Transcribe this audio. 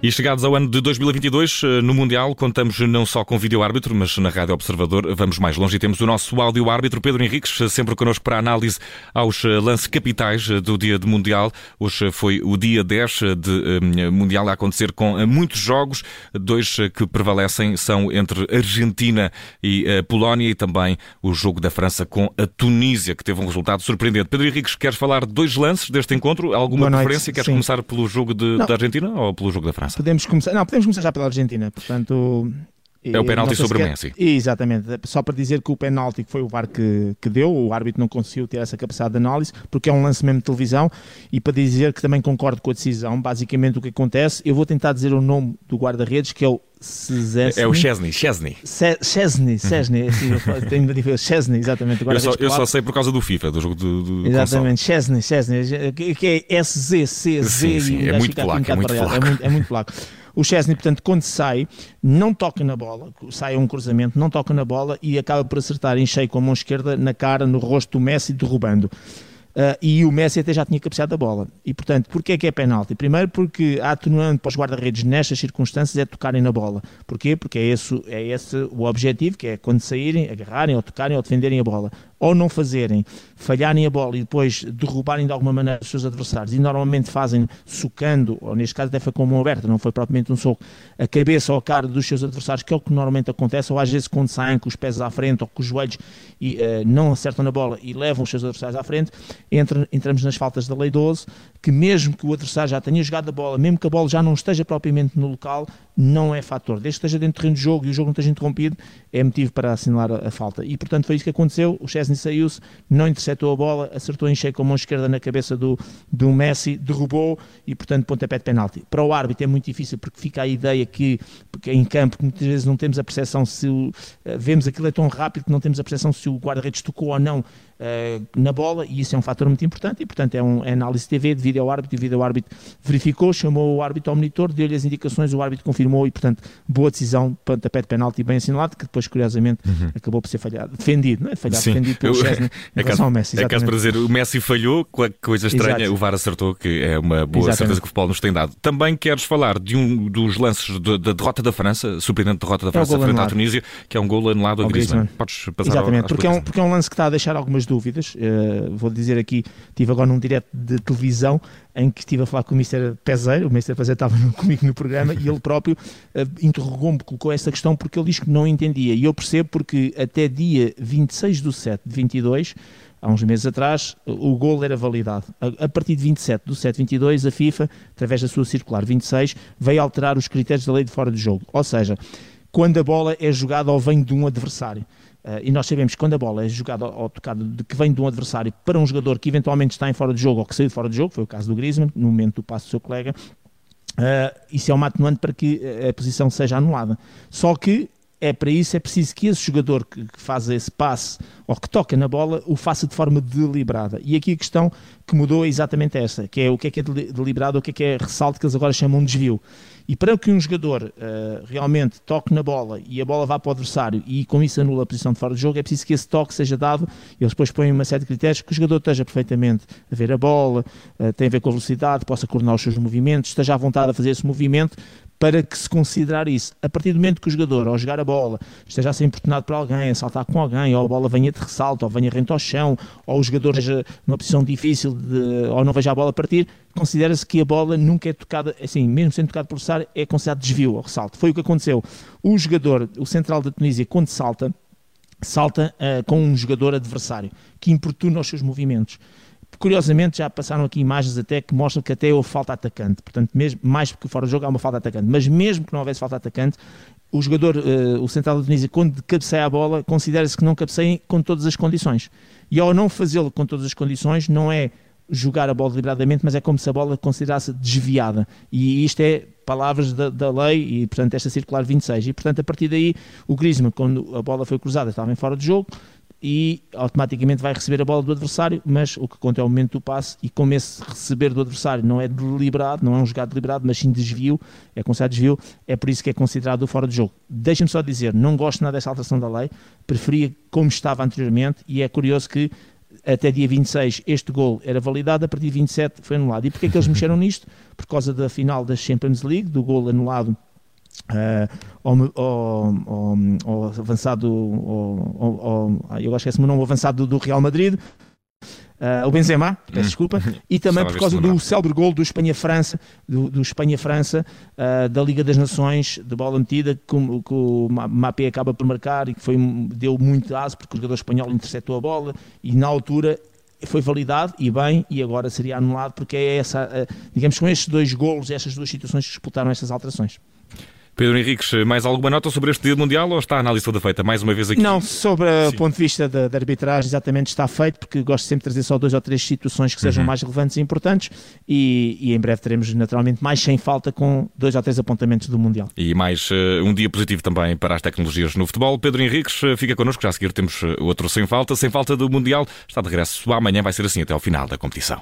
E chegados ao ano de 2022, eh, no Mundial, contamos não só com vídeo-árbitro, mas na Rádio Observador vamos mais longe e temos o nosso áudio-árbitro, Pedro Henriques, eh, sempre connosco para a análise aos eh, lances capitais do dia de Mundial. Hoje foi o dia 10 de Mundial a acontecer com muitos jogos. Dois que prevalecem são entre Argentina e Polónia e também o jogo da França com a Tunísia, que teve um resultado surpreendente. Pedro Henriques, queres falar de dois lances deste encontro? Alguma preferência? Queres Sim. começar pelo jogo de, da Argentina ou pelo jogo da França? Podemos começar, não, podemos começar já pela Argentina. Portanto, é o penalti sobre o Messi. Exatamente. Só para dizer que o penalti foi o VAR que, que deu, o árbitro não conseguiu ter essa capacidade de análise, porque é um lance mesmo de televisão, e para dizer que também concordo com a decisão, basicamente o que acontece, eu vou tentar dizer o nome do guarda-redes, que é o Cezesny. É o Chesney, Chesney. Chesney, Chesney, tenho Chesney, exatamente. Eu só, eu só, sei por causa do FIFA, do jogo do, do Exatamente, Chesney, Chesney, que é S-Z-C-Z. Sim, sim, é muito placo, é muito placo. É muito, é muito placo. O Chesney, portanto, quando sai, não toca na bola, sai um cruzamento, não toca na bola e acaba por acertar em cheio com a mão esquerda na cara, no rosto do Messi, derrubando. Uh, e o Messi até já tinha capacidade da bola. E, portanto, porquê é que é penalti? Primeiro porque a atenuante para os guarda-redes nestas circunstâncias é tocarem na bola. Porquê? Porque é esse, é esse o objetivo, que é quando saírem, agarrarem ou tocarem ou defenderem a bola ou não fazerem, falharem a bola e depois derrubarem de alguma maneira os seus adversários, e normalmente fazem socando, ou neste caso até foi com a mão aberta, não foi propriamente um soco, a cabeça ou a cara dos seus adversários, que é o que normalmente acontece, ou às vezes quando saem com os pés à frente ou com os joelhos e uh, não acertam na bola e levam os seus adversários à frente, entra, entramos nas faltas da Lei 12, que mesmo que o adversário já tenha jogado a bola, mesmo que a bola já não esteja propriamente no local, não é fator. Desde que esteja dentro do terreno de jogo e o jogo não esteja interrompido, é motivo para assinalar a, falta. E portanto foi isso que aconteceu. O Chesney saiu-se, não interceptou a bola, acertou em cheio com a mão esquerda na cabeça do, do Messi, derrubou e portanto pontapé de penalti. Para o árbitro é muito difícil porque fica a ideia que, porque em campo muitas vezes não temos a percepção se eh, vemos aquilo é tão rápido que não temos a percepção se o guarda-redes tocou ou não uh, na bola e isso é um fator muito importante e portanto é, um, é análise TV de vídeo ao árbitro o vídeo ao árbitro verificou, chamou o árbitro ao monitor, deu-lhe as indicações, o árbitro confirmou e portanto boa decisão, pontapé de penalti bem assinalado que depois curiosamente uhum. acabou por ser falhado, defendido, não é? Falhado, Sim. defendido pelo Chesney é caso, ao Messi. É caso para dizer, o Messi falhou, coisa estranha, Exato. o VAR acertou, que é uma boa Exatamente. certeza que o futebol nos tem dado. Também queres falar de um dos lances da derrota da França, surpreendente derrota da França é frente à Tunísia, que é um gol anulado a Griezmann. Griezmann. Podes passar Exatamente, ao, porque, é um, porque é um lance que está a deixar algumas dúvidas. Uh, vou dizer aqui, tive agora num direto de televisão em que estive a falar com o Mr. Peseiro, o Mr. Peseiro estava comigo no programa e ele próprio uh, interrogou-me, colocou essa questão porque ele diz que não entendia. E eu percebo porque até dia 26 do 7 de 22 há uns meses atrás, o gol era validado. A, partir de 27 do 7 22, a FIFA, através da sua circular 26, veio alterar os critérios da lei de fora de jogo. Ou seja, quando a bola é jogada ou vem de um adversário. Uh, e nós sabemos que quando a bola é jogada ou tocada de que vem de um adversário para um jogador que eventualmente está em fora de jogo ou que saiu de fora de jogo, foi o caso do Griezmann, no momento do passo do seu colega, uh, isso é uma atenuante para que a posição seja anulada. Só que é para isso é preciso que esse jogador que, que, faz esse passe ou que toca na bola o faça de forma deliberada. E aqui a questão que mudou é exatamente essa, que é o que é que é deliberado, o que é que é ressalto que eles agora chamam de desvio. E para que um jogador uh, realmente toque na bola e a bola vá para o adversário e com isso anula a posição de fora de jogo, é preciso que esse toque seja dado. Eles depois põem uma série de critérios que o jogador esteja perfeitamente a ver a bola, uh, tem a ver com a velocidade, possa coordenar os seus movimentos, esteja à vontade a fazer esse movimento para que se considerar isso. A partir do momento que o jogador, ao jogar a bola, esteja a ser importunado por alguém, a saltar com alguém, ou a bola venha de ressalto, ou venha rente ao chão, ou o jogador esteja numa posição difícil, de, ou não veja a bola partir, considera-se que a bola nunca é tocada, assim, mesmo sendo tocada por adversário, é considerado desvio ou ressalto. Foi o que aconteceu. O jogador, o central da Tunísia, quando salta, salta uh, com um jogador adversário, que importuna os seus movimentos. Curiosamente, já passaram aqui imagens até que mostram que até houve falta atacante. Portanto, mesmo, mais porque fora do jogo há uma falta atacante. Mas mesmo que não houvesse falta atacante, o jogador, uh, o central da Tunísia, quando cabeceia a bola, considera-se que não cabeceia com todas as condições. E ao não fazê-lo com todas as condições, não é jogar a bola deliberadamente, mas é como se a bola considerasse desviada. E isto é palavras da, da, lei e, portanto, esta circular 26. E, portanto, a partir daí, o Griezmann, quando a bola foi cruzada, estava em fora de jogo, e automaticamente vai receber a bola do adversário, mas o que conta é o momento do passe e como esse receber do adversário não é deliberado, não é um jogado deliberado, mas sim desvio, é considerado desvio, é por isso que é considerado fora de jogo. Deixem-me só dizer, não gosto nada dessa alteração da lei, preferia como estava anteriormente e é curioso que até dia 26 este gol era validado, a partir de 27 foi anulado. E porquê é que eles mexeram nisto? Por causa da final da Champions League, do gol anulado Uh, ao, ao, ao, avançado, ao, eu acho que é o nome, avançado do, do Real Madrid, uh, o Benzema, peço hum. desculpa, e também por causa do célebre gol do Espanha-França, do, do Espanha-França, uh, da Liga das Nações, de bola metida, que, que o Mapé acaba por marcar e que foi, deu muito aso, porque o jogador espanhol interceptou a bola, e na altura foi validado e bem, e agora seria anulado, porque é essa, digamos, com estes dois golos, estas duas situações que disputaram estas alterações. Pedro Henriques, mais alguma nota sobre este dia mundial ou está a análise toda feita mais uma vez aqui? Não, sobre o ponto de vista da, da, arbitragem, exatamente está feito, porque gosto sempre de trazer só duas ou três situações que sejam uhum. mais relevantes e importantes e, e, em breve teremos naturalmente mais sem falta com dois ou três apontamentos do Mundial. E mais uh, um dia positivo também para as tecnologias no futebol. Pedro Henriques, uh, fica connosco, já a seguir temos uh, outro sem falta. Sem falta do Mundial, está de regresso amanhã, vai ser assim até ao final da competição.